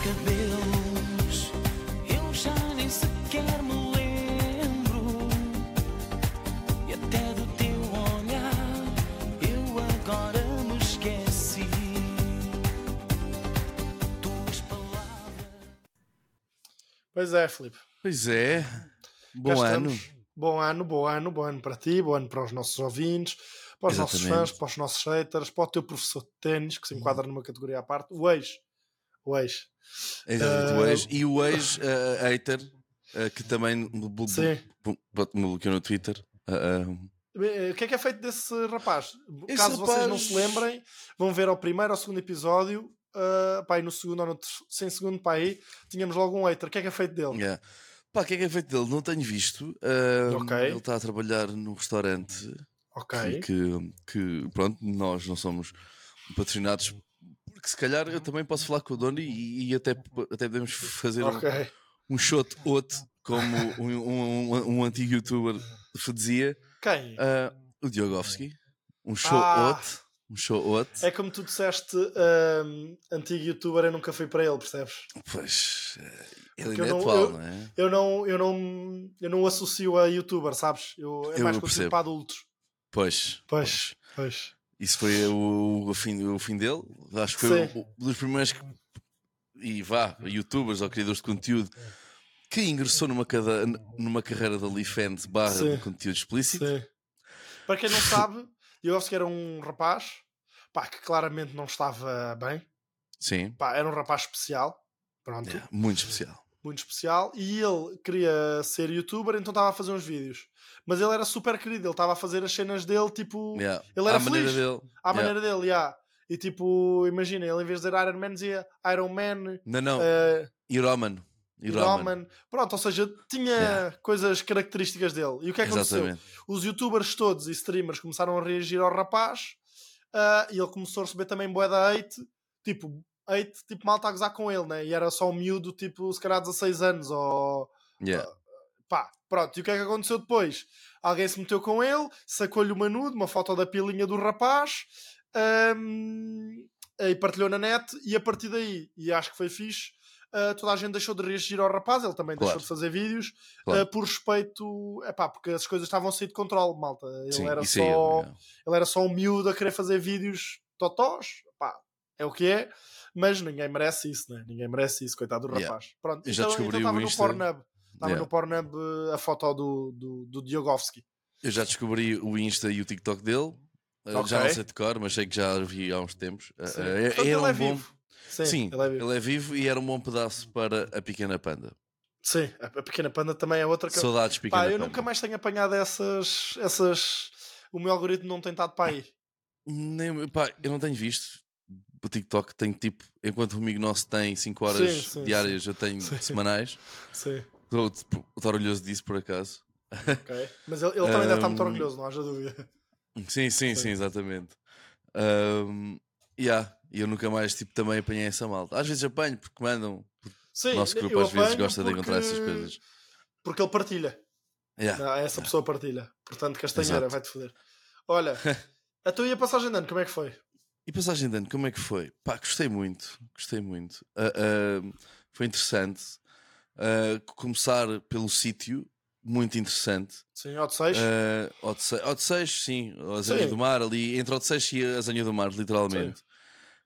cabelos. Eu já nem sequer me lembro. E até do teu olhar, eu agora me esqueci. Tuas palavras. Pois é, Filipe. Pois é. Cá Bom ano. estamos. Bom ano, bom ano, bom ano para ti, bom ano para os nossos ouvintes, para os nossos Exatamente. fãs, para os nossos haters, para o teu professor de ténis, que se enquadra numa categoria à parte, o ex. O ex. Exatamente, Ah, o ex. E o ex-hater, que também me blo- Sim. blo- blo- me bloqueou no Twitter. Ah, ah, Eh, O que é que é feito desse rapaz? Esse Caso vocês não rapaz- se lembrem, vão ver ao primeiro ou segundo episódio, uh, pá, no segundo ou no sem segundo, pá, aí tínhamos logo um hater. O que é que é feito dele? yeah. Pá, o que é que é feito dele? Não tenho visto. Ah, Ok. Ele está a trabalhar num restaurante Ok. que, que, que, pronto, nós não somos patrocinados. Porque se calhar eu também posso falar com o dono e, e até, até podemos fazer um- Ok. um, shot outro, como um, um, um- um antigo youtuber dizia. Quem? Ah, o Diogovski. Um show Ah. outro. Um show outro. É como tu disseste, um, antigo youtuber, eu nunca fui para ele, percebes? Pois, eh, ele ainda é eu não- atual, eu- não é? Eu não, eu não, eu não o associo a youtuber, sabes? Eu, é Eu mais percebo. para adultos. Pois, Pois, pois. Isso foi o, o, fim, o fim dele. Acho que foi Sim. um dos primeiros que, e vá, youtubers ou criadores de conteúdo que ingressou numa, cada, numa carreira de OnlyFans barra Sim. de conteúdo explícito. Sim. Para quem não sabe, Diogovski era um rapaz pá, que claramente não estava bem. Sim, Pá, era um rapaz especial. Pronto. é, muito especial. Muito especial e ele queria ser youtuber, então estava a fazer uns vídeos. Mas ele era super querido, ele estava a fazer as cenas dele, tipo, Yeah. ele era À maneira feliz. dele. à Yeah. maneira dele, yeah. E tipo, imagina, ele em vez de dizer Iron Man dizia Iron Man, Não, não, eh, Iroman. Iroman. Roman. Pronto, ou seja, tinha Yeah. coisas características dele. E o que é que aconteceu? Exatamente. Os youtubers todos e streamers começaram a reagir ao rapaz ah, e ele começou a receber também bué da hate, tipo, hate, tipo, malta a gozar com ele, né? E era só um miúdo, tipo, se calhar 16 anos ou Yeah. pá, pronto, e o que é que aconteceu depois? Alguém se meteu com ele, sacou-lhe uma nude, uma foto da pilinha do rapaz, hum, e partilhou na net, e a partir daí, e acho que foi fixe, ah, toda a gente deixou de reagir ao rapaz, ele também Claro. deixou de fazer vídeos, Claro. ah, por respeito, é pá, porque as coisas estavam a sair de controle, malta. Ele, Sim, era só, aí, yeah. ele era só um miúdo a querer fazer vídeos totós, pá, é o que é. Mas ninguém merece isso, né? Ninguém merece isso, coitado do Yeah. rapaz. Pronto, Eu já então descobri estava o no. Pornhub. Estava Yeah. no Pornhub eh, a foto do, do, do Diogovski. Eu já descobri o Insta e o TikTok dele. Uh, Já Ok. não sei de cor, mas sei que já vi há uns tempos. Sim. uh, é- Portanto, era ele um é bom. vivo. Sim, Sim, ele é vivo. ele é vivo e era um bom pedaço para a Pequena Panda. Sim, a, a Pequena Panda também é outra que. Saudades, Pequena Pá, eu Panda. nunca mais tenho apanhado essas, essas. O meu algoritmo não tem estado para aí. Nem, pá, eu não tenho visto. O TikTok tem tipo, enquanto o amigo nosso tem 5 horas Sim, sim, diárias, eu tenho Sim. semanais. Sim, Estou estou orgulhoso disso por acaso. ok. Mas ele, ele também deve estar muito orgulhoso, não haja dúvida. Sim, sim, Sim. sim, exatamente. Um, yeah, e eu nunca mais tipo, também apanhei essa malta. Às vezes apanho porque mandam. Sim, o nosso grupo às vezes gosta de encontrar essas porque- coisas. Porque ele partilha. Yeah. Ah, essa pessoa partilha. Portanto, Castanheira, vai-te foder. Olha, a tua a passagem de ano, como é que foi? E passagem de ano, como é que foi? Pá, gostei muito, gostei muito. Ah, ah, foi interessante. Ah, começar pelo sítio, muito interessante. Sim, 6? Uh, Odisse- Odisseias, sim, a Azanha Sim. do Mar, ali entre Odisseias e a Azanha do Mar, literalmente.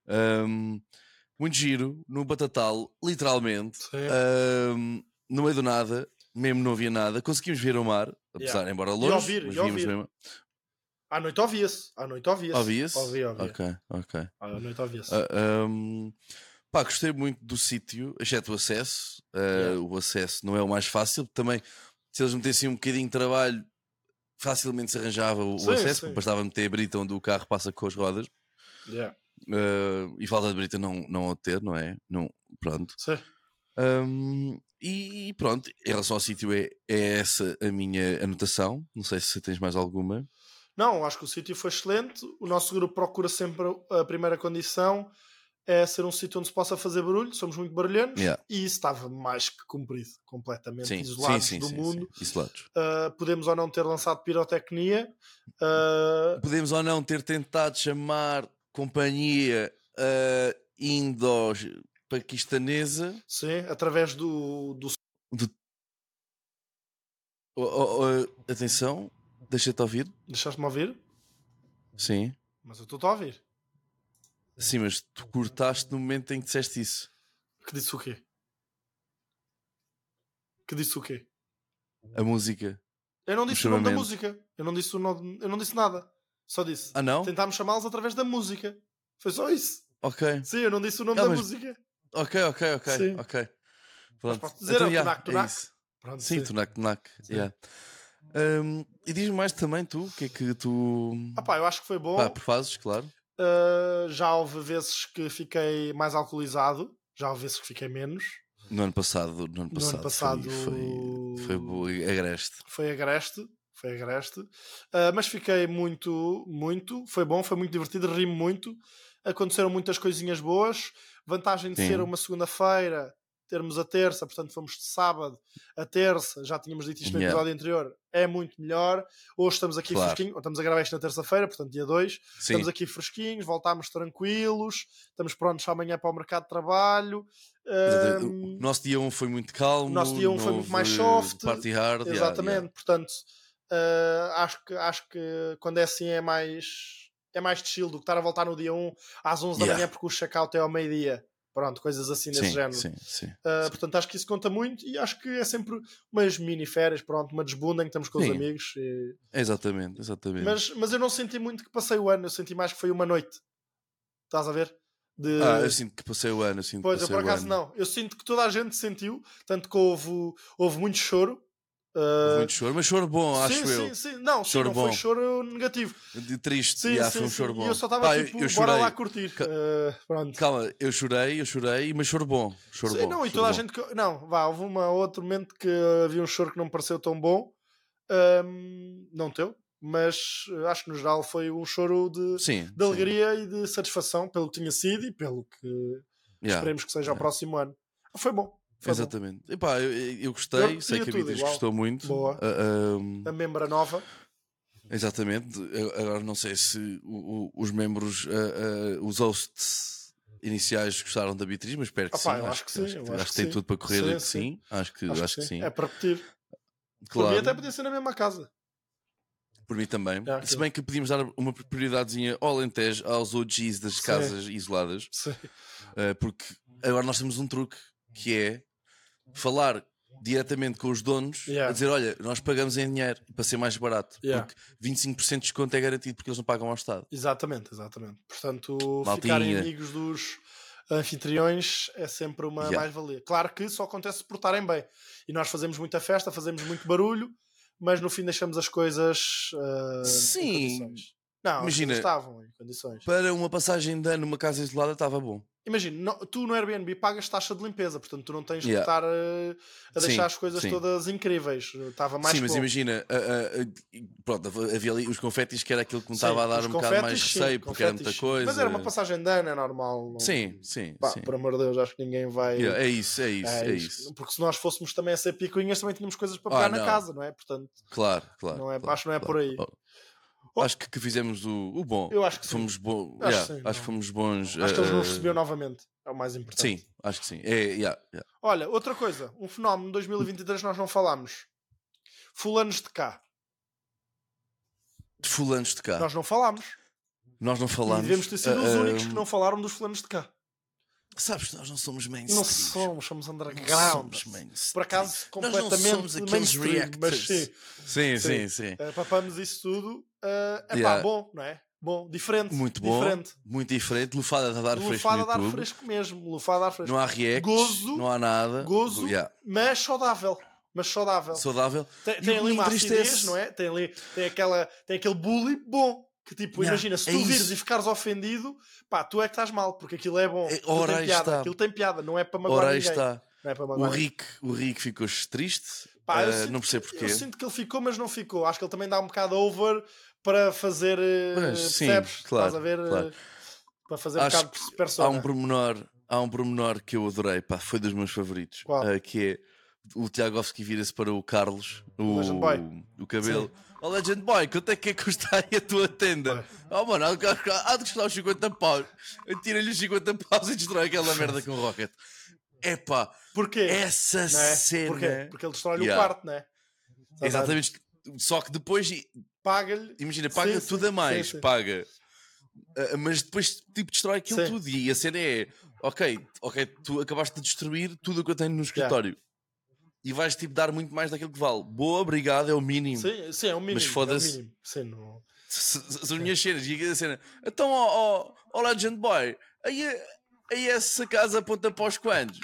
Um, muito giro, no Batatal, literalmente, um, no meio do nada, mesmo não havia nada, conseguimos ver o mar, apesar, Yeah. embora E longe, ouvir, mas e ouvir. mesmo. À noite ouvia-se. À noite ouvia-se. Ouvia-se? Ouvi, ouvi. Ok, ok. À noite ouvia-se. Uh, um, pá, gostei muito do sítio, exceto o acesso. Uh, Yeah. O acesso não é o mais fácil, também se eles metessem um bocadinho de trabalho, facilmente se arranjava o, o Sim, acesso, sim. bastava meter a brita onde o carro passa com as rodas. Yeah. Uh, e falta de brita não, não a ter, não é? Não, pronto. Sim. Um, e, e pronto, em relação ao sítio, é, é essa a minha anotação. Não sei se tens mais alguma. Não, acho que o sítio foi excelente. O nosso grupo procura sempre a primeira condição é ser um sítio onde se possa fazer barulho. Somos muito barulhentos Yeah. e isso estava mais que cumprido, completamente Sim, isolados sim, sim, do mundo. Isolados. Uh, podemos ou não ter lançado pirotecnia. Uh, Podemos ou não ter tentado chamar companhia uh, indos paquistanesa. Sim, através do, do Oh, oh, oh, atenção, deixa-te ouvir. Deixaste-me ouvir? Sim. Mas eu estou a ouvir. Sim, mas tu cortaste no momento em que disseste isso. Que disse o quê? Que disse o quê? A música. Eu não disse o nome da música. Eu não disse, o nome, eu não disse nada. Só disse. Ah, não? Tentámos chamá-los através da música. Foi só isso. Ok. Sim, eu não disse o nome Ah, da mas- música. Ok, ok, ok. Sim. ok. Pronto. posso dizer, é o yeah, Tunac Tunac. isso. Pronto, Sim, Tunac Tunac. yeah. Hum, e diz-me mais também, tu, o que é que tu. Ah pá, eu acho que foi bom. Pá, fazes, claro. Uh, já houve vezes que fiquei mais alcoolizado. Já houve vezes que fiquei menos. No ano passado, no ano No ano passado, passado- foi, foi, foi agreste. Foi agreste. Foi agreste. Uh, mas fiquei muito, muito. Foi bom, foi muito divertido. Ri-me muito. Aconteceram muitas coisinhas boas. Vantagem de Sim. ser uma segunda-feira, termos a terça, portanto fomos de sábado a terça. Já tínhamos dito isto no Yeah. episódio anterior. É muito melhor. Hoje estamos aqui Claro. fresquinhos. Estamos a gravar isto na terça-feira, portanto dia 2. Sim, Estamos aqui fresquinhos, voltámos tranquilos, estamos prontos amanhã para o mercado de trabalho. Ahm, o nosso dia 1 foi muito calmo. o nosso dia um não foi muito mais soft. Party hard. yeah, exatamente, yeah. portanto, ah, acho, que, acho que quando é assim é mais é mais de chill do que estar a voltar no dia 1 às 11 da Yeah. manhã porque o check-out é ao meio-dia. Pronto, coisas assim desse Sim, género. sim, sim. Sim. portanto, acho que isso conta muito e acho que é sempre umas mini férias, pronto, uma desbunda em que estamos com os amigos. e- Exatamente, exatamente. Mas, mas eu não senti muito que passei o ano, eu senti mais que foi uma noite. Estás a ver? De... Ah, eu sinto que passei o ano. Eu sinto Pois, eu por acaso não. Eu sinto que toda a gente sentiu, tanto que houve, houve muito choro. Ah, Muito choro, mas choro bom, acho sim, eu. sim, sim. Não, sim, Choro não foi bom. choro negativo. De triste, Sim, yeah, sim, foi um sim. choro bom. E eu só estava eu- tipo, eu bora lá curtir. Ca- Ah, pronto. Calma, eu chorei, eu chorei, mas choro bom. Choro Sim, bom. não, e toda a bom. gente. que- Não, vá, houve uma, outro momento que havia um choro que não me pareceu tão bom. Ahm, não teu, mas ah, acho que no geral foi um choro de, Sim. de alegria e de satisfação pelo que tinha sido e pelo que Yeah, esperemos que seja o yeah. próximo ano. Foi bom. Foi bom. Exatamente. Epá, eu, eu gostei, Eu sei que a Beatriz gostou muito. Boa. Ah, ahm, A membra nova. exatamente. Agora não sei se o- o- os membros, ah, ah, os hosts iniciais gostaram da Beatriz, mas espero que Opá, sim. acho que sim, Acho, acho que que tem sim. tudo para correr Sim, que sim. Acho que, acho que sim. É para repetir. Claro. mim até podia ser na mesma casa. Por mim também. É, Se bem que podíamos dar uma prioridadezinha ao Alentejo, aos OGs das Sim. casas isoladas, Sim. uh, porque agora nós temos um truque que é falar diretamente com os donos Yeah. a dizer: Olha, nós pagamos em dinheiro para ser mais barato, Yeah. porque 25% de desconto é garantido porque eles não pagam ao Estado. Exatamente, exatamente. Portanto, Maltinha. ficarem amigos dos anfitriões é sempre uma Yeah. mais-valia. Claro que só acontece se portarem bem. E nós fazemos muita festa, fazemos muito barulho, mas no fim deixamos as coisas ah, Sim. em condições. Não, Imagina- Imagina... estavam em condições. Para uma passagem de ano numa casa isolada estava bom. Imagina, tu no Airbnb pagas taxa de limpeza, portanto tu não tens que Yeah. estar ah, a Sim, deixar as coisas sim. todas incríveis. Estava mais sim, mas bom. imagina, ah, ah, ah, pronto, havia ali os confetis que era aquilo que me estava a dar um bocado mais sim, receio, porque era muita coisa. Mas era uma passagem de ano, é normal. não- Sim, sim, Pá, sim. por amor de Deus, acho que ninguém vai. Yeah, é isso, é isso, É é, isso. isso. Porque se nós fôssemos também a ser picuinhas, também tínhamos coisas para Ah, pegar na não. casa, não é? Portanto, Claro, claro. Não é- claro, acho que não é claro. por aí. Oh. Acho que, que fizemos o, o bom. eu acho que sim. fomos bons. Acho yeah, que sim, acho que não. fomos bons. Acho que eles eh, nos eh, receberam novamente. É o mais importante. Sim, acho que sim. É, yeah, yeah. Olha, outra coisa. Um fenómeno de 2023 nós não falámos. Fulanos de cá. De fulanos de cá. Nós, Nós não falámos. não E falámos. devemos ter sido eh, os eh, únicos que não falaram dos fulanos de cá. Sabes que nós não somos mainstream. Não somos, somos Não underground. somos mainstream. Por acaso, Nós não completamente somos aqueles reactors. sim. Sim, sim, Sim. sim. Uh, papamos isso tudo. Uh, é Yeah. bom, não é? Bom, diferente. Muito bom. Diferente. Muito diferente. Lufada a dar fresco Lufada no a dar YouTube. fresco mesmo. Lufada a dar fresco. Não há reacts. Gozo, não há nada. Gozo, Yeah. mas saudável. Mas saudável. Saudável. Tem, tem ali uma acidez, não é? Tem ali tem aquela, tem aquele bully bom. Que tipo, Yeah, imagina, se é tu vires isso. e ficares ofendido, pá, tu é que estás mal, porque aquilo é bom. É, Aquilo ora tem piada, está. aquilo tem piada, não é para magoar Ora ninguém. está. É O. Rick, o Rick ficou triste. Pá, sinto não percebo porquê. Eu sinto que ele ficou, mas não ficou. Acho que ele também dá um bocado over para fazer. eh, Mas, sim, percebes? claro, Estás a ver? eh, claro. Para fazer Acho um bocado de Há persona. um pormenor, há um pormenor que eu adorei, pá, foi dos meus favoritos, eh, que é o Tiagovski vira-se para o Carlos, o, o cabelo. Ó Legend Boy, quanto é que é aí a tua tenda? Oh mano, há de custar os 50 paus. Tira-lhe os 50 paus e destrói aquela merda com o Rocket. Epá, Porquê? essa é? cena. Porquê? Porque ele destrói-lhe Yeah. o quarto, não é? Exatamente. Só que depois, Paga-lhe. imagina, paga Sim, tudo a sim, mais, sim, paga. Ah, mas depois tipo destrói aquilo tudo e a cena é ok, ok, tu acabaste de destruir tudo o que eu tenho no escritório e vais tipo dar muito mais daquilo que vale. Boa, obrigado, é o mínimo. Sim, sim, é o mínimo. Mas foda-se. É o mínimo. Sim, não... São as minhas cenas e a cena. Então, ó ó- ó Legend Boy, aí, aí essa casa aponta para os quantos?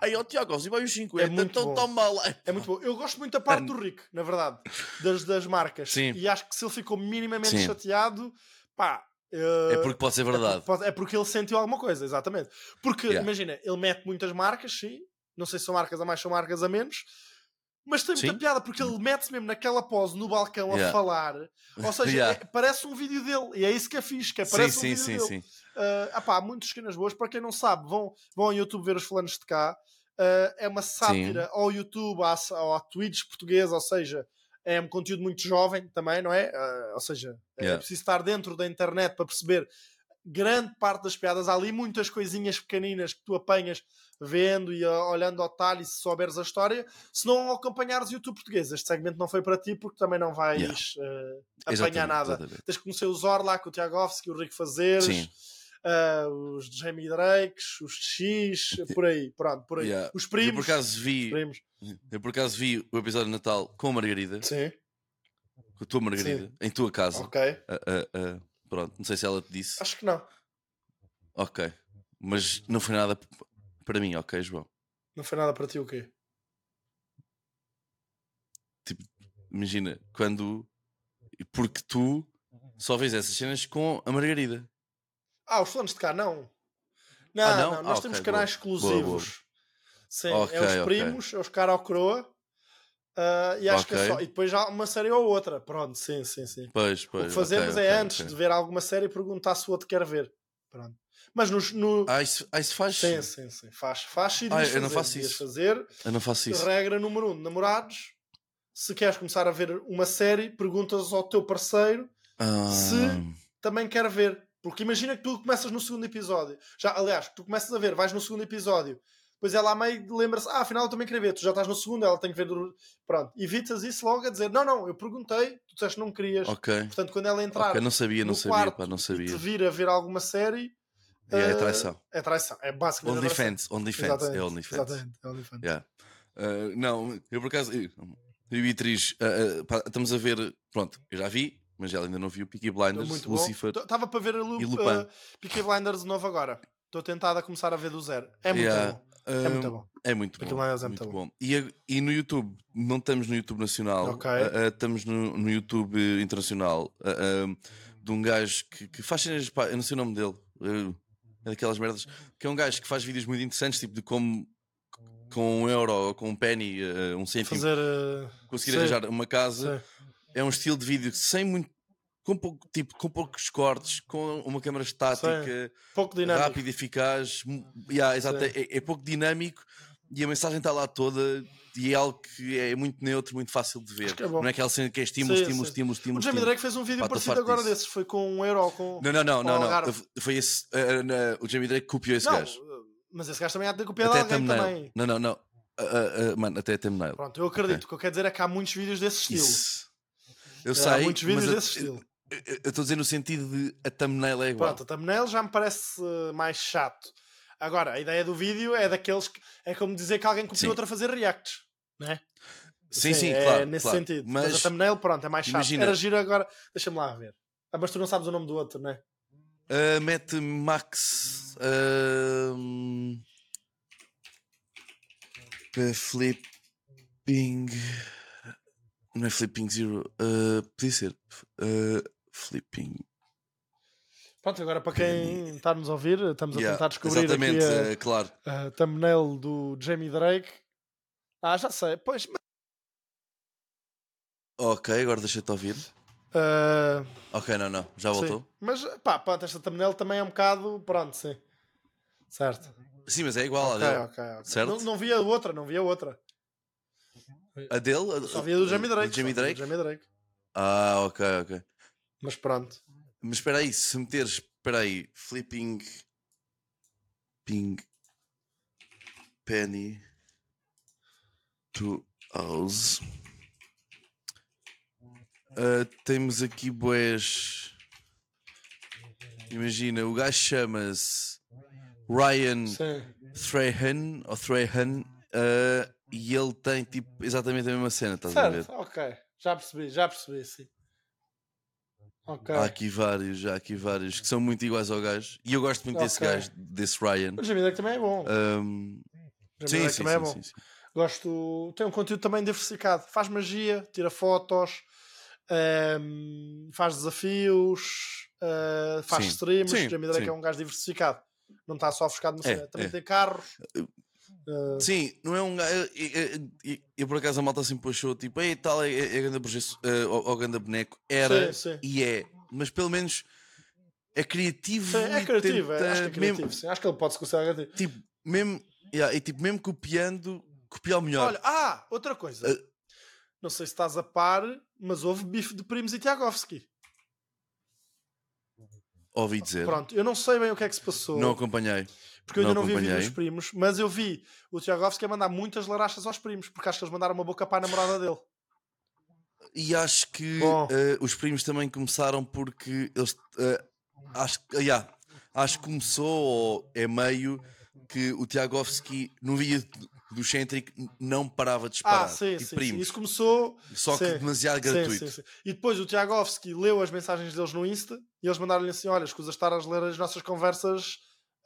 Aí, ó Tiago, e vai os 50, É muito então bom. toma lá. É muito bom. Eu gosto muito da parte do Rick, na verdade, das, das marcas. Sim. E acho que se ele ficou minimamente Sim. chateado, pá. eh, É porque pode ser verdade. pode- É porque ele sentiu alguma coisa, exatamente. Porque, Yeah. imagina, ele mete muitas marcas, sim. Não sei se são marcas a mais, são marcas a menos. Mas tem muita Sim. piada, porque ele mete-se mesmo naquela pose no balcão a Yeah. falar. Ou seja, Yeah. é- parece um vídeo dele. E é isso que é fixe, que é, Sim, parece um sim, vídeo sim, dele. sim. Uh, apá, há muitas cenas boas. Para quem não sabe, vão, vão ao YouTube ver os fulanos de cá. Uh, é uma sátira ao YouTube, à, à Twitch portuguesa, ou seja, é um conteúdo muito jovem também, não é? Uh, ou seja, é Yeah. preciso estar dentro da internet para perceber grande parte das piadas. Há ali muitas coisinhas pequeninas que tu apanhas vendo e uh, olhando ao talho e se souberes a história. Se não acompanhares o YouTube português, este segmento não foi para ti porque também não vais Yeah. uh, apanhar Exatamente, nada. exatamente. Tens que conhecer o Zor lá com o Tiagovski, o Rico Fazeres, Sim. ah, os Jamie Drakes, os X, por aí, pronto, por aí. Yeah. Os Eu primos. por acaso vi, eu por acaso vi o episódio de Natal com a Margarida, Sim, com a tua Margarida, em tua casa. ok. Ah, ah, ah, pronto, não sei se ela te disse. Acho que não. Ok. Mas não foi nada para mim, ok, João? Não foi nada para ti o quê? Imagina, quando. Porque tu só vês essas cenas com a Margarida. Ah, os fãs de cá, não. Não, Ah, não? não, nós Ah, temos ok, canais boa. exclusivos. Boa, boa. Sim, Ok, é os primos, é os cara ao coroa. Ah, e acho que é só. E depois já uma série ou outra. Pronto, sim, sim, sim. Pois, pois. o que fazemos ok, é ok, antes de ver alguma série perguntar se o outro quer ver. Pronto. Mas nos, no. Ah, isso, ah, isso faz. Sim, sim, sim. Faz, faz e Ah, eu não fazer, faço isso. fazer. Eu não faço isso. Regra número um, namorados. Se queres começar a ver uma série, perguntas ao teu parceiro Ah, se- também quer ver. Porque imagina que tu começas no segundo episódio. Já, aliás, tu começas a ver, vais no segundo episódio. Depois ela à meio lembra-se, ah, afinal eu também queria ver. Tu já estás no segundo, ela tem que ver. do- Pronto, evitas isso logo a dizer, não, não, eu perguntei, tu disseste que não querias. Ok. Portanto, quando ela entrar Ok, não sabia, não sabia, quarto pá, não e te sabia. vir a ver alguma série, É, é eh, traição. é traição. É basicamente a traição. OnlyFans, OnlyFans, é OnlyFans. Exatamente, é OnlyFans. Yeah. Uh, não, eu por acaso, eu eu e a Beatriz, uh, uh, pá, estamos a ver, pronto, eu já vi, mas ela ainda não viu Peaky Blinders, Muito Lucifer. Estava para ver a Lu, e Lupin. uh, Peaky Blinders de novo agora. Estou tentado a começar a ver do zero. É muito Yeah. bom. É muito bom. É muito bom. É muito muito bom. E, e no YouTube, não estamos no YouTube nacional, Ok. uh, uh, estamos no, no YouTube internacional uh, de um gajo que, que faz cenas, pá, eu não sei o nome dele, uh, é daquelas merdas, que é um gajo que faz vídeos muito interessantes, tipo de como com um euro ou com um penny, uh, um cêntimo, Fazer. conseguir sim, arranjar uma casa. sim. é um estilo de vídeo sem muito com pouco tipo com poucos cortes com uma câmera estática rápida e eficaz yeah, exato, é, é pouco dinâmico e a mensagem está lá toda e é algo que é muito neutro muito fácil de ver é não é aquela cena que é estímulo Sim, estímulo sim. estímulo O estímulo, Jamie estímulo. Drake fez um vídeo Pá, parecido agora disso. desses. Foi com um euro com. não não não não, não. Foi esse uh, na- o Jamie Drake copiou esse Não, gajo uh, mas esse gajo também há de ter copiado até a alguém também. não não não Uh, uh, mano até a thumbnail Pronto, eu acredito. O que eu quero dizer é que há muitos vídeos desse estilo. Isso. eu há sei muitos vídeos mas desse estilo. Eu estou a dizer no sentido de a thumbnail é igual Pronto, a thumbnail já me parece uh, mais chato. Agora, a ideia do vídeo é daqueles que. É como dizer que alguém copiou outro a fazer reacts. Não é? Sim, sim, é claro, Nesse claro. sentido. Mas, Mas a thumbnail, pronto, é mais chato. imagina- Era giro agora. Deixa-me lá ver. Ah, mas tu não sabes o nome do outro, não é? Uh, mete Max uh, Flipping não é Flipping Zero uh, podia ser uh, Flipping Pronto, agora para quem está a nos ouvir, estamos a Yeah, tentar descobrir exatamente aqui uh, claro a, a thumbnail do Jamie Drake. Ah, já sei. Pois, mas, ok agora deixa-te ouvir ah, ok não não já sim. voltou Mas, pá, pronto, esta thumbnail também é um bocado. Pronto, sim. Certo. sim, mas é igual Ok, olha. ok, ok. Certo? Não, não via outra, não via outra. A dele? A- Só via do Jamie a- Drake. Jamie Drake? do Jamie Drake. Ah, ok, ok. Mas pronto. Mas espera aí, se meteres, espera aí, flipping ping penny to house. Ah, temos aqui boés. Imagina, o gajo chama-se Ryan Sim. Trahan ou Trahan ah, e ele tem tipo exatamente a mesma cena, estás a ver? Certo, ok. Já percebi, já percebi, sim. Ok. Há aqui vários, há aqui vários que são muito iguais ao gajo e eu gosto muito desse Ok. gajo, desse Ryan. O Jamie Drake também é bom. Jamie sim, sim, é sim, bom. sim, sim. Gosto. Tem um conteúdo também diversificado. Faz magia, tira fotos, ehm, faz desafios, eh, faz Sim, streams. sim, o Jamie Drake é um gajo diversificado. Não está só focado no É, cena. Também é. tem carros. Eh, Sim, não é um gajo. Eu, por acaso a malta sempre achou tipo, ei, tal, é, é, é grande projeto, ou grande boneco. Era Sim, sim. e é, mas pelo menos é criativo. sim, é criativo. é, tenta acho que é criativo. Mesmo, sim. Acho que ele pode se considerar criativo. tipo, mesmo, yeah, e tipo, mesmo copiando, copiar o melhor. Olha, ah, outra coisa. Eh, Não sei se estás a par, mas houve bife de primos e Tiagovski. Ouvi dizer, Pronto, eu não sei bem o que é que se passou. não acompanhei. Porque eu ainda Não não, vi vídeo dos primos, mas eu vi o Tiagovski a mandar muitas larachas aos primos, porque acho que eles mandaram uma boca para a namorada dele. E acho que eh, os primos também começaram porque eles eh, acho, que- yeah, acho que começou ou é meio que o Tiagovski no vídeo do Centric não parava de disparar. ah, sim, e sim, sim. primos. Isso começou. Só que sim, demasiado sim, gratuito. sim, sim. E depois o Tiagovski leu as mensagens deles no Insta e eles mandaram-lhe assim: Olha, escusa estar a ler as nossas conversas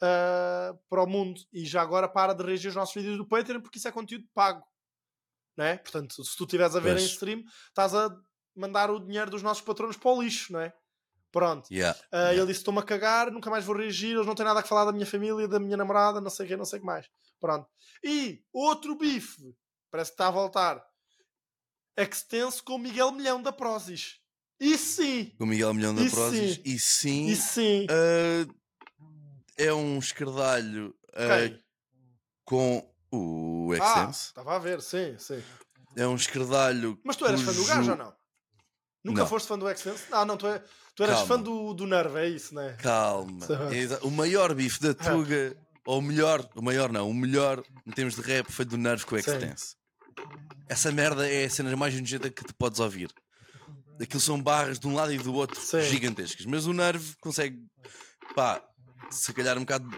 ah, para o mundo e já agora para de reagir aos nossos vídeos do Patreon porque isso é conteúdo pago. Não é? Portanto, se tu estiveres a ver Pois. em stream, estás a mandar o dinheiro dos nossos patronos para o lixo, não é? Pronto. Yeah, Ah, yeah. Ele disse: Estou-me a cagar, nunca mais vou reagir. Eles não têm nada a falar da minha família, da minha namorada, não sei o que, não sei o que mais. Pronto. E outro bife, parece que está a voltar. Extenso com o Miguel Milhão da Prozis. E sim, Com o Miguel Milhão da E Prozis. sim. E sim, e sim. eh, é um escardalho eh, Quem? com o Ah, Extense. estava a ver, sim, sim. É um escardalho. Mas tu eras fã do gajo ou não? Nunca Não. foste fã do Extense? Não, não, tu, é, tu eras Calma. fã do, do Nerve, é isso, né? Calma. Sim. É o maior bife da Tuga, ou o melhor, o maior não, o melhor em termos de rap foi do Nerve com o. Extense. Essa merda é a cena mais nojenta que tu podes ouvir. Aquilo são barras de um lado e do outro Sim. gigantescas. Mas o Nerve consegue, pá, se calhar um bocado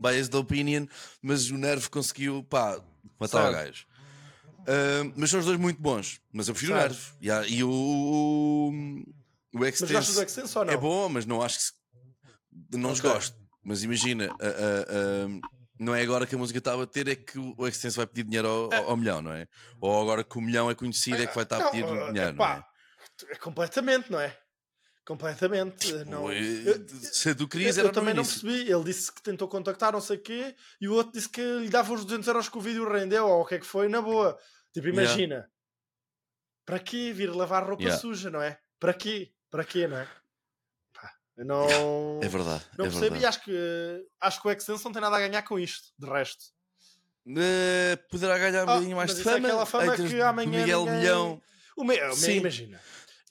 biased opinion, mas o Nerve conseguiu, pá, matar o Certo. gajo. Ah, mas são os dois muito bons. Mas eu prefiro o Certo. Nerve. E, há- e o, o, o Mas gostas do Extense ou não? é bom, mas não acho que. se- Não os Ok. gosto. Mas imagina, ah, ah, não é agora que a música está a bater, é que o Extense vai pedir dinheiro ao, ao- ao milhão, não é? Ou agora que o milhão é conhecido, é que vai estar a pedir eh, dinheiro, não é? É completamente, não é? Completamente. não, Ou, eh, eu- se tu querias, eu, eu também não percebi. Ele disse que tentou contactar, não sei o quê, e o outro disse que lhe dava os 200 euros que o vídeo rendeu, ou o que é que foi, na boa. Tipo, Yeah. imagina. Para quê vir lavar roupa Yeah. suja, não é? Para quê? Para quê, não é? Pá, não. É verdade. Não é percebo e verdade. acho que, acho que o Extense não tem nada a ganhar com isto, de resto. Eh, poderá ganhar um Ah, bocadinho mais de é fama. aquela fama que amanhã Miguel ninguém- Milhão. O Sim. imagina,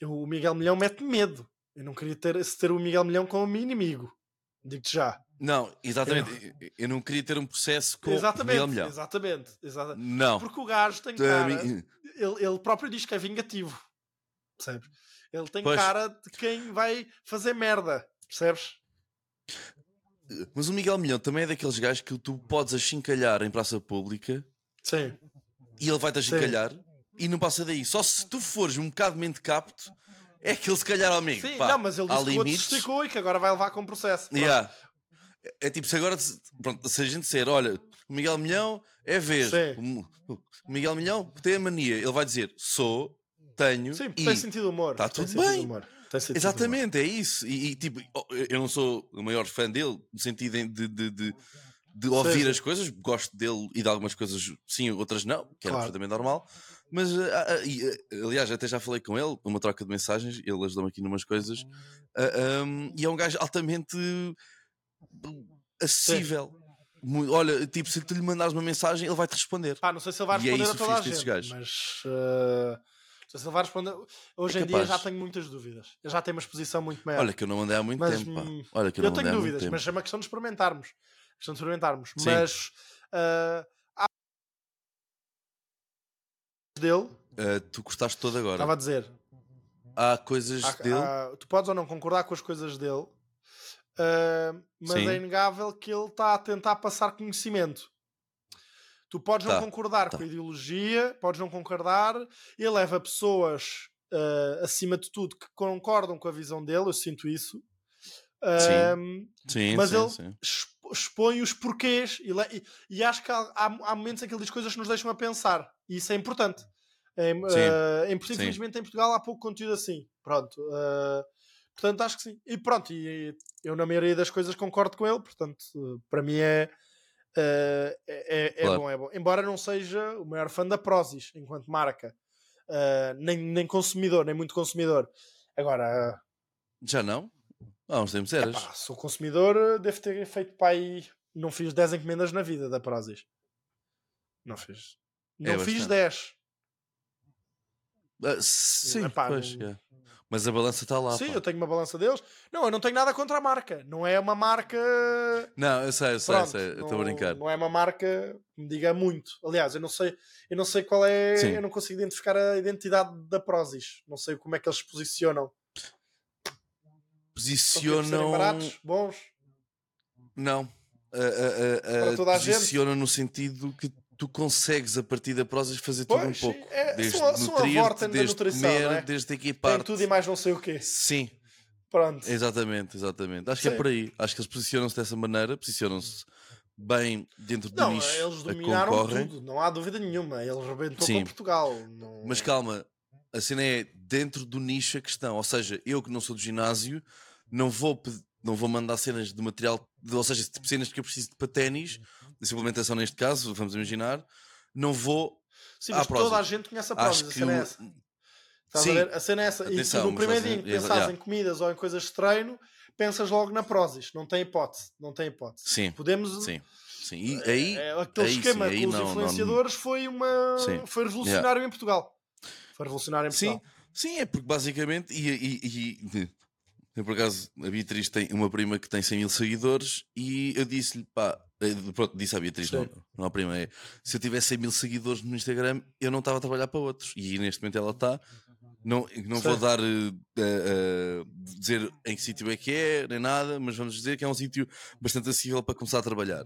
o Miguel Milhão mete medo. Eu não queria ter, ter o Miguel Milhão como meu inimigo. Digo-te já. Não, exatamente. Eu... eu não queria ter um processo com o exatamente, Miguel Milhão. exatamente, exatamente. Não. Porque o gajo tem cara. Ele, ele próprio diz que é vingativo. Percebes? Ele tem Pois. cara de quem vai fazer merda. Percebes? Mas o Miguel Milhão também é daqueles gajos que tu podes achincalhar em praça pública Sim. e ele vai-te achincalhar e não passa daí. Só se tu fores um bocado mente capto, é que ele se calhar ao amigo. Sim, pá, não, mas ele disse que o outro esticou e que agora vai levar com processo. Yeah. É, é tipo, se agora se- pronto, se a gente disser, olha, o Miguel Milhão é ver. Sim. O Miguel Milhão tem a mania. Ele vai dizer, sou, tenho Sim, e. tem sentido de humor. Tá Tem tudo bem. humor. Tem de Exatamente, é isso. E, e, tipo, eu não sou o maior fã dele, no sentido de, de, de, de ouvir sim. as coisas, gosto dele e de algumas coisas sim, outras não, que era Claro. perfeitamente normal. Mas, ah, ah, ah, aliás, até já falei com ele, uma troca de mensagens, ele ajudou-me aqui numas coisas, ah, ahm, e é um gajo altamente acessível. Mu- Olha, tipo, se tu lhe mandares uma mensagem, ele vai-te responder. Pá, não sei se ele vai E é responder isso a toda a gente, gajos. mas eh, não sei se ele vai responder. Hoje É em dia já tenho muitas dúvidas. Eu já tenho uma exposição muito maior. Olha, que eu não mandei há muito Mas, tempo. pá. hum, Olha, que eu, eu não tenho mandei há muito dúvidas, tempo. mas é uma questão de experimentarmos. Questão de experimentarmos. Sim. Mas eh, há dele, Ah, tu gostaste todo agora. estava a dizer, Há coisas há- dele. há- tu podes ou não concordar com as coisas dele, eh, mas Sim. é inegável que ele está a tentar passar conhecimento. Tu podes não Tá, concordar tá. com a ideologia, podes não concordar, ele leva pessoas eh, acima de tudo que concordam com a visão dele, eu sinto isso. Sim, mas sim, ele sim. expo- expõe os porquês e, e- e acho que há, há- momentos em que ele diz coisas que nos deixam a pensar e isso é importante. Sim, eh, em, infelizmente em Portugal há pouco conteúdo assim. Pronto. eh, portanto, acho que sim. E pronto, e, eu na maioria das coisas concordo com ele, portanto, para mim é, eh, é, é- Claro. bom, é bom. Embora não seja o maior fã da Prozis enquanto marca, nem, nem consumidor, nem muito consumidor. Agora, Já não? Há uns tempos eras. Epá, sou consumidor, eh, devo ter feito para aí. Não fiz 10 encomendas na vida da Prozis. Não fiz. Não É fiz bastante. 10. Ah, sim, Epá, pois. não- é. Mas a balança está lá. Sim, pá. eu tenho uma balança deles. Não, eu não tenho nada contra a marca. Não é uma marca. Não, eu sei, eu sei, eu Pronto, sei. Estou a brincar. não é uma marca que me diga muito. Aliás, eu não sei, eu não sei qual é. Sim. Eu não consigo identificar a identidade da Prozis. Não sei como é que eles se posicionam. São tipos de serem Posicionam. baratos, bons. Não. Ah, ah, ah, Para ah, toda a gente. posiciona no sentido que tu consegues a partir da prosas fazer tudo um Pois, sim, pouco. é- desde são a da desde nutrição, comer, é? desde Tem equipar tudo e mais não sei o quê. Sim, Pronto. exatamente, exatamente. Acho que é Sim. por aí. Acho que eles posicionam-se dessa maneira, posicionam-se bem dentro do Não, nicho eles dominaram concorrem. tudo, não há dúvida nenhuma. Ele rebentou Sim. com Portugal. Não... Mas calma, a cena é dentro do nicho a questão. Ou seja, eu que não sou do ginásio, não vou, não vou mandar cenas de material, ou seja, tipo cenas que eu preciso para ténis, de suplementação neste caso, vamos imaginar, não vou. Sim, mas toda a gente conhece a Prozis, a cena é essa. Estás Sim. a ver? A cena é essa. E se Atenção, no primeiro dia que Yeah. em comidas ou em coisas de treino, pensas logo na Prozis. Não tem hipótese. Não tem hipótese. Sim, Podemos... sim. Sim. E aí. É, aquele aí sim, esquema aí com os não- não- influenciadores foi uma Sim. foi revolucionário em Portugal. Foi revolucionário em Sim, Portugal. sim, é porque basicamente. E, e, e- eu, por acaso, a Beatriz tem uma prima que tem 100 mil seguidores e eu disse-lhe, pá, eh, pronto, disse à Beatriz, não, Sim. não à prima, é se eu tivesse 100 mil seguidores no Instagram, eu não estava a trabalhar para outros e neste momento ela está. Não, não vou dar, eh, eh, dizer em que sítio é que é, nem nada, mas vamos dizer que é um sítio bastante acessível para começar a trabalhar.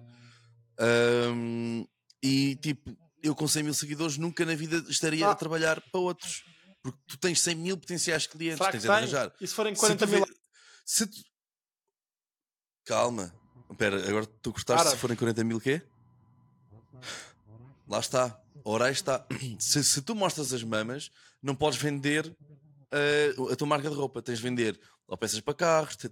Ahm, e tipo, eu com 100 mil seguidores nunca na vida estaria Ah. a trabalhar para outros. Porque tu tens 100 mil potenciais clientes, que tens de arranjar. E se forem Se 40 tu mil... se tu- Calma. Espera, agora tu gostaste Para. se forem 40 mil quê? Lá está. Ora aí está. Se, se tu mostras as mamas, não podes vender eh, a tua marca de roupa. Tens de vender ou peças para carros, te-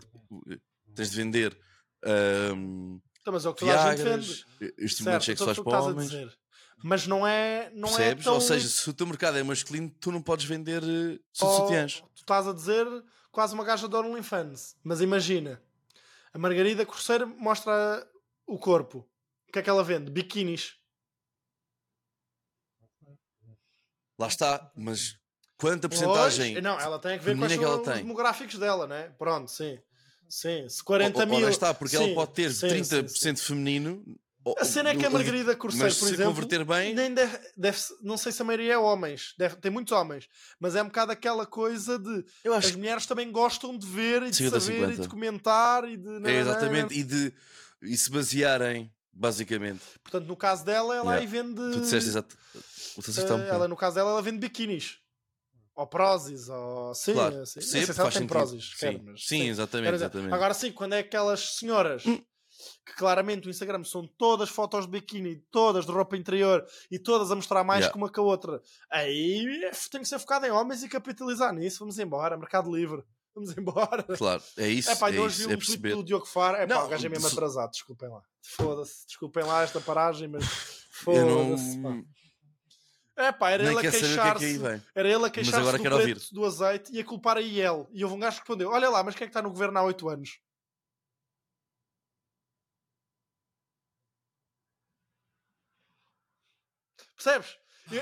tens de vender ahm, Então, mas é o que toda a gente vende. estimulantes Certo, sexuais então para homens. Mas não é, não Percebes? é tão... Ou seja, se o teu mercado é masculino, tu não podes vender uh, sutiãs. Tu estás a dizer quase uma gaja de OnlyFans. Mas imagina, a Margarida Corseira mostra o corpo. O que é que ela vende? Biquinis. Lá está, mas quanta Pois, porcentagem? Não, ela tem que ver ela os demográficos dela, né? Pronto, sim. Sim, se 40 Ora mil... está, porque sim, ela pode ter sim, 30% sim, sim. feminino. A cena é que a Margarida Corseiro, por se exemplo, converter bem, nem deve, deve- não sei se a maioria é homens, deve- tem muitos homens, mas é um bocado aquela coisa de eu as acho mulheres também gostam de ver e de 50, saber e 50. de comentar e de é exatamente. E de e se basearem, basicamente. Portanto, no caso dela, ela Yeah. aí vende. Tu disseste exato. Teu eh, sistema, ela, no caso dela, ela vende biquinis. Ou prósis, ou. Sim, Claro, assim. Não sei se ela tem prósis, Sim, quer, mas sim, exatamente, dizer, exatamente. Agora sim, quando é aquelas senhoras Hum. Que claramente o Instagram são todas fotos de biquíni, todas de roupa interior e todas a mostrar mais Yeah. que uma que a outra, aí é- tem que ser focado em homens e capitalizar nisso. Vamos embora, Mercado Livre. Vamos embora. Claro, é isso. É pá, é hoje isso, vi é um tweet perceber. do Diogo Faro. É pá, Não, o gajo é mesmo se- atrasado, desculpem lá. Foda-se, desculpem lá esta paragem, mas foda-se. pá. não. É pá, era ele a que é que aí queixar-se. vem. Era ele a queixar-se do do azeite e a culpar a IEL. E houve um gajo que respondeu: Olha lá, mas quem é que está no governo há 8 anos? Percebes?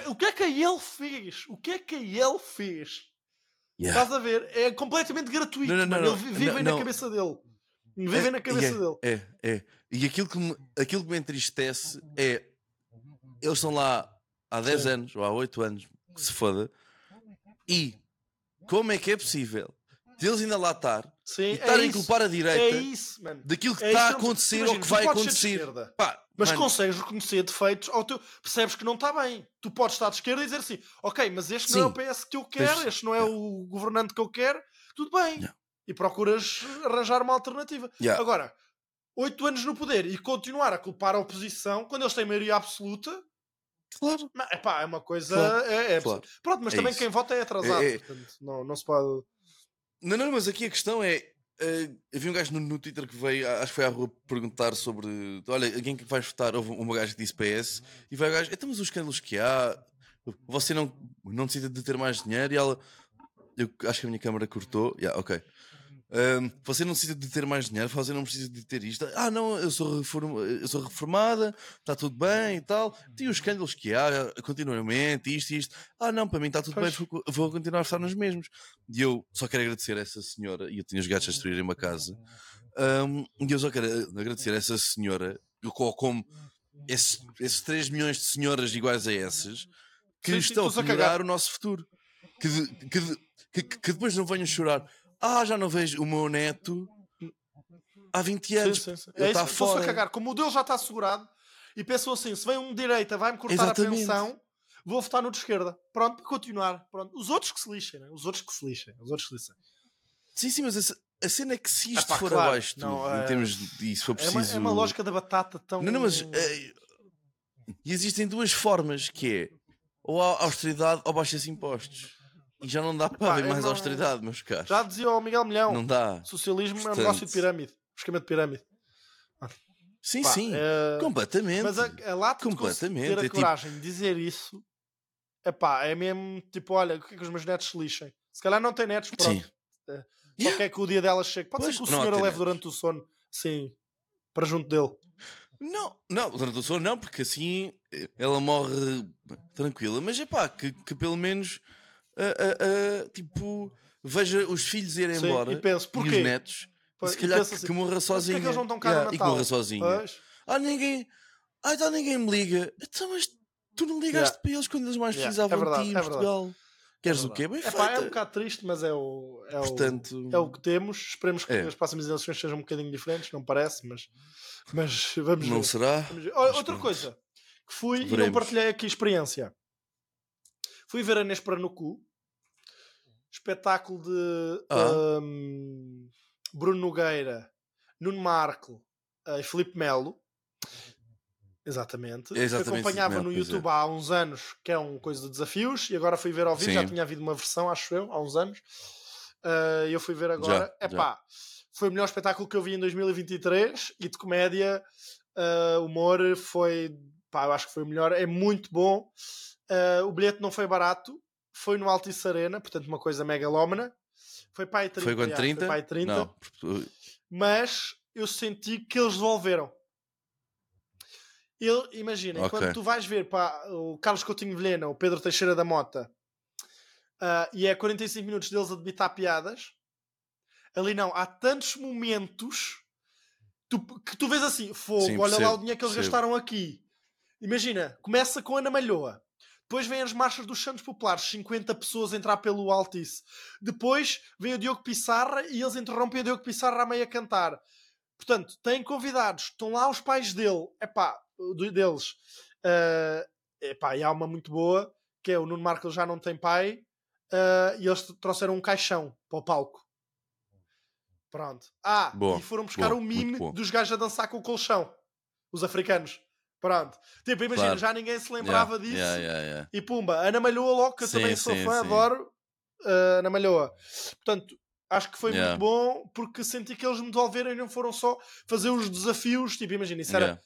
O que é que a ele fez? O que é que a ele fez? Yeah. Estás a ver? É completamente gratuito. Não, não, não. Ele vi- vivem Não, na cabeça dele. Vivem na cabeça é, dele. É, é. E aquilo que, me, aquilo que me entristece é. Eles estão lá há 10 Sim. anos ou há 8 anos, que se foda. E como é que é possível deles ainda lá estar Sim, e é estarem a isso. culpar a É direita isso, mano. daquilo que É está a isso acontecer Imagina, ou que tu vai acontecer? esquerda, Pá, Mas mano, consegues reconhecer defeitos ao teu. Percebes que não está bem. Tu podes estar de esquerda e dizer assim: ok, mas este não é o Sim. PS que eu quero, este não é o governante que eu quero, tudo bem. Yeah. E procuras arranjar uma alternativa. Yeah. Agora, oito anos no poder e continuar a culpar a oposição quando eles têm maioria absoluta, claro. não, epá, é uma coisa. Claro, é, é claro. Pronto, mas É também isso. quem vota é atrasado. É- é- portanto, não, não se pode. Não, não, mas aqui a questão é. eh, havia um gajo no, no Twitter que veio, acho que foi à rua perguntar sobre. Olha, alguém que vais votar? Houve uma gajo que disse PS e vai o gajo. Então, mas os escândalos que há, você não, não necessita de ter mais dinheiro e ela. Eu acho que a minha câmera cortou. Yeah, ok. Você não precisa de ter mais dinheiro, você não precisa de ter isto. Ah, não, eu sou, eu sou reformada, está tudo bem e tal. Tem os escândalos que há continuamente, isto e isto. Ah, não, para mim está tudo Pois. bem, vou, continuar a estar nos mesmos. E eu só quero agradecer a essa senhora, e eu tinha os gatos a destruírem uma casa. ahm, e eu só quero agradecer a essa senhora, como esses, esses 3 milhões de senhoras iguais a essas, que Sim, estão a cagar. o nosso futuro. Que, de- que, de- que- que depois não venham chorar. Ah, já não vejo o meu neto há 20 anos. Sim, sim, sim. Ele É está isso, estou-se a fora. cagar. Como o dele já está assegurado e pensou assim: se vem um de direita, vai-me cortar Exatamente. a pensão, vou votar no de esquerda. Pronto, para continuar. Pronto. Os outros que se lixem, né? os outros que se lixem. Os outros que se lixem. Sim, sim, mas a, a cena é que se isto Epá, for claro, abaixo não, em é- termos de se for É, uma, preciso. é uma lógica da batata tão. Não, não, mas eh, e existem duas formas que é ou a austeridade ou baixas impostos. E já não dá para haver mais não- austeridade, meus caros. Já dizia o Miguel Milhão: Não dá. socialismo é um Portanto- negócio de pirâmide. Esquema de pirâmide. Sim, Pá, sim. é- Completamente. Mas a, a lata Completamente, ter é a tipo- coragem de dizer isso, epá, é mesmo tipo: olha, o que é que os meus netos se lixem? Se calhar não tem netos, pronto. Sim. É. Só Yeah. quer que o dia delas chegue. Pode Pois, ser que o senhor a leve durante o sono, sim, para junto dele. Não, não, durante o sono não, porque assim eh, ela morre tranquila. Mas é pá, que, que pelo menos ah, ah, tipo veja os filhos irem Sim, embora e penso, e os netos. Pois, se calhar que, assim, que morra é sozinha. que Yeah, e que morra sozinha. Pois, Ah, ninguém. Ah, então ninguém me liga. Então, mas tu não ligaste Yeah. para eles quando eles mais Yeah, precisavam é verdade, de ti em é verdade. Portugal. Queres o quê? Bem Epá, é um bocado triste, mas é o, é, o, Portanto, é o que temos. Esperemos que É. as próximas eleições sejam um bocadinho diferentes, não parece, mas, mas vamos não ver. será? Ver. Outra coisa que fui e não Veremos. partilhei aqui experiência. Fui ver a Nespera no cu, espetáculo de Ah. hum, Bruno Nogueira, Nuno Marco eh, e Filipe Melo. Exatamente. Exatamente que acompanhava Filipe no Melo, é. YouTube há uns anos, que é um coisa de desafios, e agora fui ver ao vivo, já Sim. tinha havido uma versão, acho eu, há uns anos. E eu fui ver agora. Já, É pá, foi o melhor espetáculo que eu vi em 2023 e de comédia, eh, humor, foi. Pá, eu acho que foi o melhor, é muito bom. Eh, o bilhete não foi barato, foi no Altice Arena, portanto, uma coisa megalómana. Foi para aí 30. Foi já, 30? Foi para aí 30 Não. mas eu senti que eles devolveram. Ele, imagina, Ok. quando tu vais ver para o Carlos Coutinho Vilhena, o Pedro Teixeira da Mota, ah, e é 45 minutos deles a debitar piadas, ali não, há tantos momentos tu- que tu vês assim, fogo, Sim, olha lá percebo, o dinheiro que eles percebo. gastaram aqui. Imagina, começa com Ana Malhoa. Depois vêm as marchas dos Santos Populares, 50 pessoas a entrar pelo Altice. Depois vem o Diogo Pissarra e eles interrompem o Diogo Pissarra a meio a cantar. Portanto, têm convidados, estão lá os pais dele, epá, deles. Ah, epá, e há uma muito boa, que é o Nuno Marco já não tem pai, ah, e eles trouxeram um caixão para o palco. Pronto. Ah, Boa, e foram buscar boa, o mime dos gajos a dançar com o colchão. Os africanos. Pronto. Tipo, imagina, Claro. já ninguém se lembrava Yeah, disso. yeah, yeah. E pumba, Ana Malhoa logo, que eu Sim, também sou sim, fã, sim. adoro uh, Ana Malhoa. Portanto, acho que foi muito bom porque senti que eles me devolveram e não foram só fazer os desafios. Tipo, imagina, isso era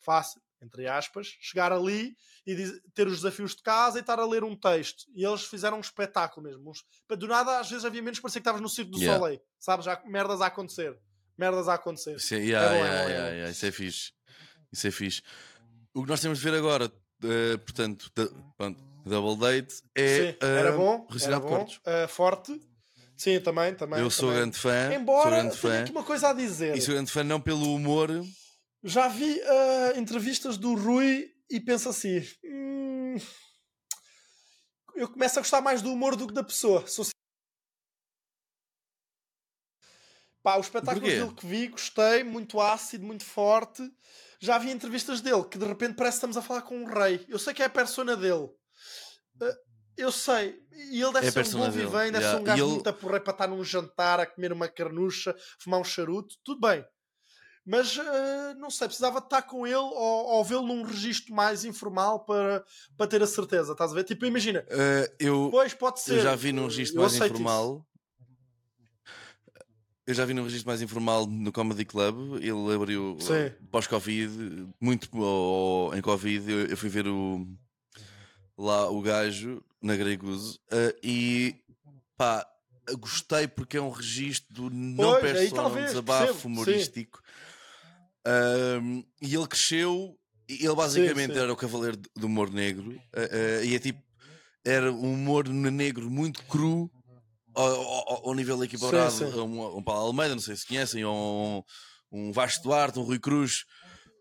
fácil, entre aspas, chegar ali e diz- ter os desafios de casa e estar a ler um texto. E eles fizeram um espetáculo mesmo. Uns, do nada, às vezes havia menos, parecia que estavas no Circo do Yeah. Soleil. Sabes? Já merdas a acontecer. Merdas a acontecer. Isso é, bom, é bom, é bom. Isso é fixe. Isso é fixe. O que nós temos de ver agora, eh, portanto, da- pronto, Double Date é Sim, era ah, bom, era bom, ah, forte. Sim, também, também. Eu sou também. grande fã. Embora grande tenha fã. aqui uma coisa a dizer. E sou grande fã não pelo humor. Já vi ah, entrevistas do Rui e penso assim: "Hum, eu começo a gostar mais do humor do que da pessoa. Sou Pá, o espetáculo que vi, gostei, muito ácido, muito forte. Já vi entrevistas dele que de repente parece que estamos a falar com um rei. Eu sei que é a persona dele. Ah, eu sei. E ele deve É ser um bom dele, vivém, deve yeah. ser um gajo ele- muito apurrei para estar num jantar, a comer uma carnucha, fumar um charuto, tudo bem. Mas ah, não sei, precisava estar com ele ou, ou vê-lo num registro mais informal para, para ter a certeza, estás a ver? Tipo, imagina, ah, eu, pois pode ser. eu já vi num registro mais aceito isso. Eu já vi num registro mais informal no Comedy Club. Ele abriu Sim. pós-Covid, muito ou, em Covid. Eu, eu fui ver o, lá o gajo na Greguso ah, e pá, gostei porque é um registro não aí persona, um desabafo percebo, sim. humorístico. Ahm, e ele cresceu, ele basicamente sim. era o cavaleiro do humor negro, ah, ah, e é tipo, era um humor negro muito cru. Ao, ao- ao nível equiparado Sim, sim. a um, um Paulo Almeida, não sei se conhecem, ou um, um Vasco Duarte, um Rui Cruz,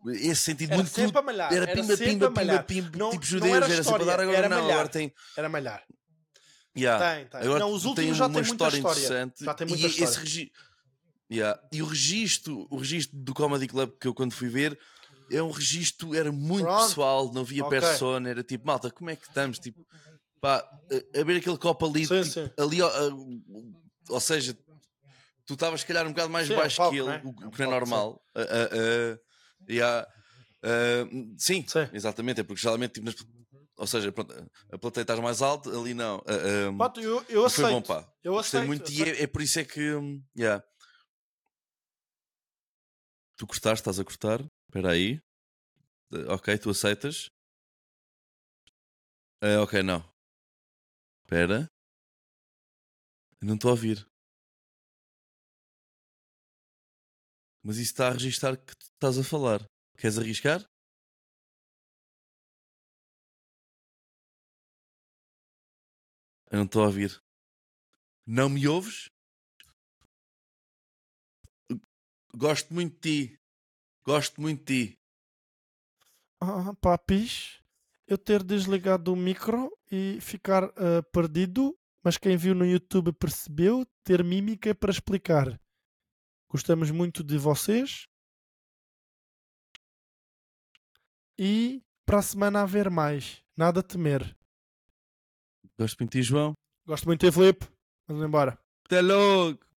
esse sentido Era muito sempre a malhar. era pimba, pimba, pimba, pimba, tipo judeus, era era, sempre a dar, agora era não, malhar. agora tem. Era malhar. Yeah. Tem, tem. Agora Não, os tem últimos já uma têm muita história. Já tem e muita esse regi... Yeah. E o registro, o registro do Comedy Club que eu quando fui ver é um registro, era muito pessoal, não havia Ok. persona, era tipo, malta, como é que estamos? Tipo, pá, a, a ver aquele copo ali, Sim, tipo, sim. ali, ou seja, tu estavas se calhar um bocado mais Sim, é um baixo palco, que ele, não é? o, um que não é normal. Ah, ah, ah, yeah. Ah, sim, Sim. exatamente, é porque geralmente, tipo, nas- ou seja, pronto, a plateia estás mais alta, ali não. Pronto, eu, eu mas foi aceito. bom, pá. Eu aceito. muito eu e aceito. é, é por isso é que. yeah. Tu cortaste, estás a cortar? Espera aí. Ok, tu aceitas? Eh, ok, não. Espera. Não estou a ouvir. Mas isso está a registar que estás a falar. Queres arriscar? Eu não estou a ouvir. Não me ouves? Gosto muito de ti. Gosto muito de ti. Ah, papis, eu ter desligado o micro e ficar ah, perdido, mas quem viu no YouTube percebeu ter mímica para explicar. Gostamos muito de vocês. E para a semana haver mais. Nada a temer. Gosto muito de ti, João. Gosto muito de ti, Filipe. Vamos embora. Até logo!